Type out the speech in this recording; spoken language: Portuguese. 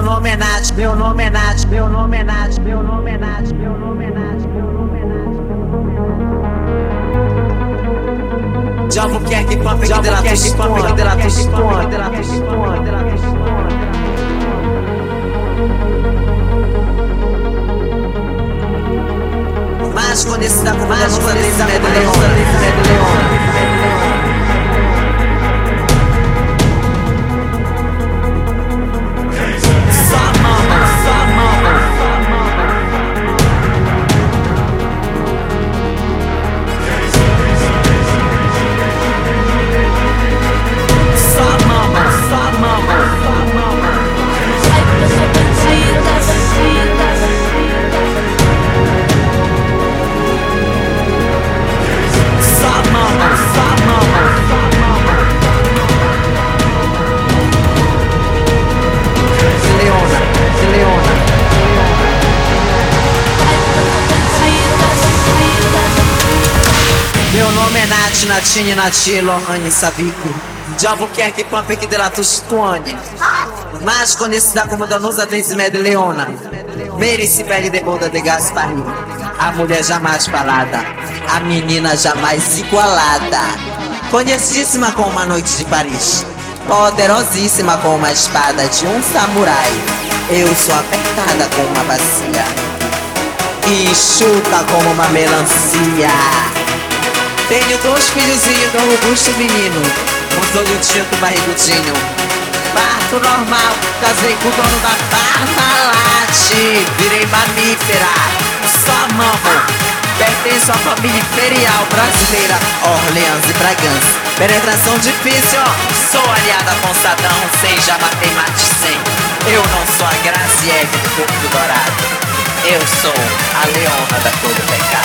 nome é Nath, meu nome é Nath, meu nome é Nath, meu nome é Nath, meu nome é Nath, meu nome é Nath. Diabo quer que pampe que dela tu esconde, que dela tu esconde, dela tu esconde, dela tu esconde. Mas quando esse da medo leão, medo leão. Meu nome é Nath, Natine, Nati, Lohane, Sabico. Diabo quer que pampe que dela tu esconde. Mas conhecida como Danusa Denzime de Leona. Merice pele de boda de Gasparim. A mulher jamais falada. A menina jamais igualada. Conhecidíssima com uma noite de Paris. Poderosíssima com uma espada de um samurai. Eu sou apertada com uma bacia. E chuta como uma melancia. Tenho dois filhozinhos do robusto menino, com olho tinto barrigudinho. Parto normal, casei com o dono da Parmalat. Virei mamífera, só mamo. Pertenço à família imperial brasileira, Orleans e Bragança. Penetração difícil, sou aliada com Sadão, sem já matei mate sem. Eu não sou a Graziele do corpo dourado. Eu sou a leona da cor do pecado.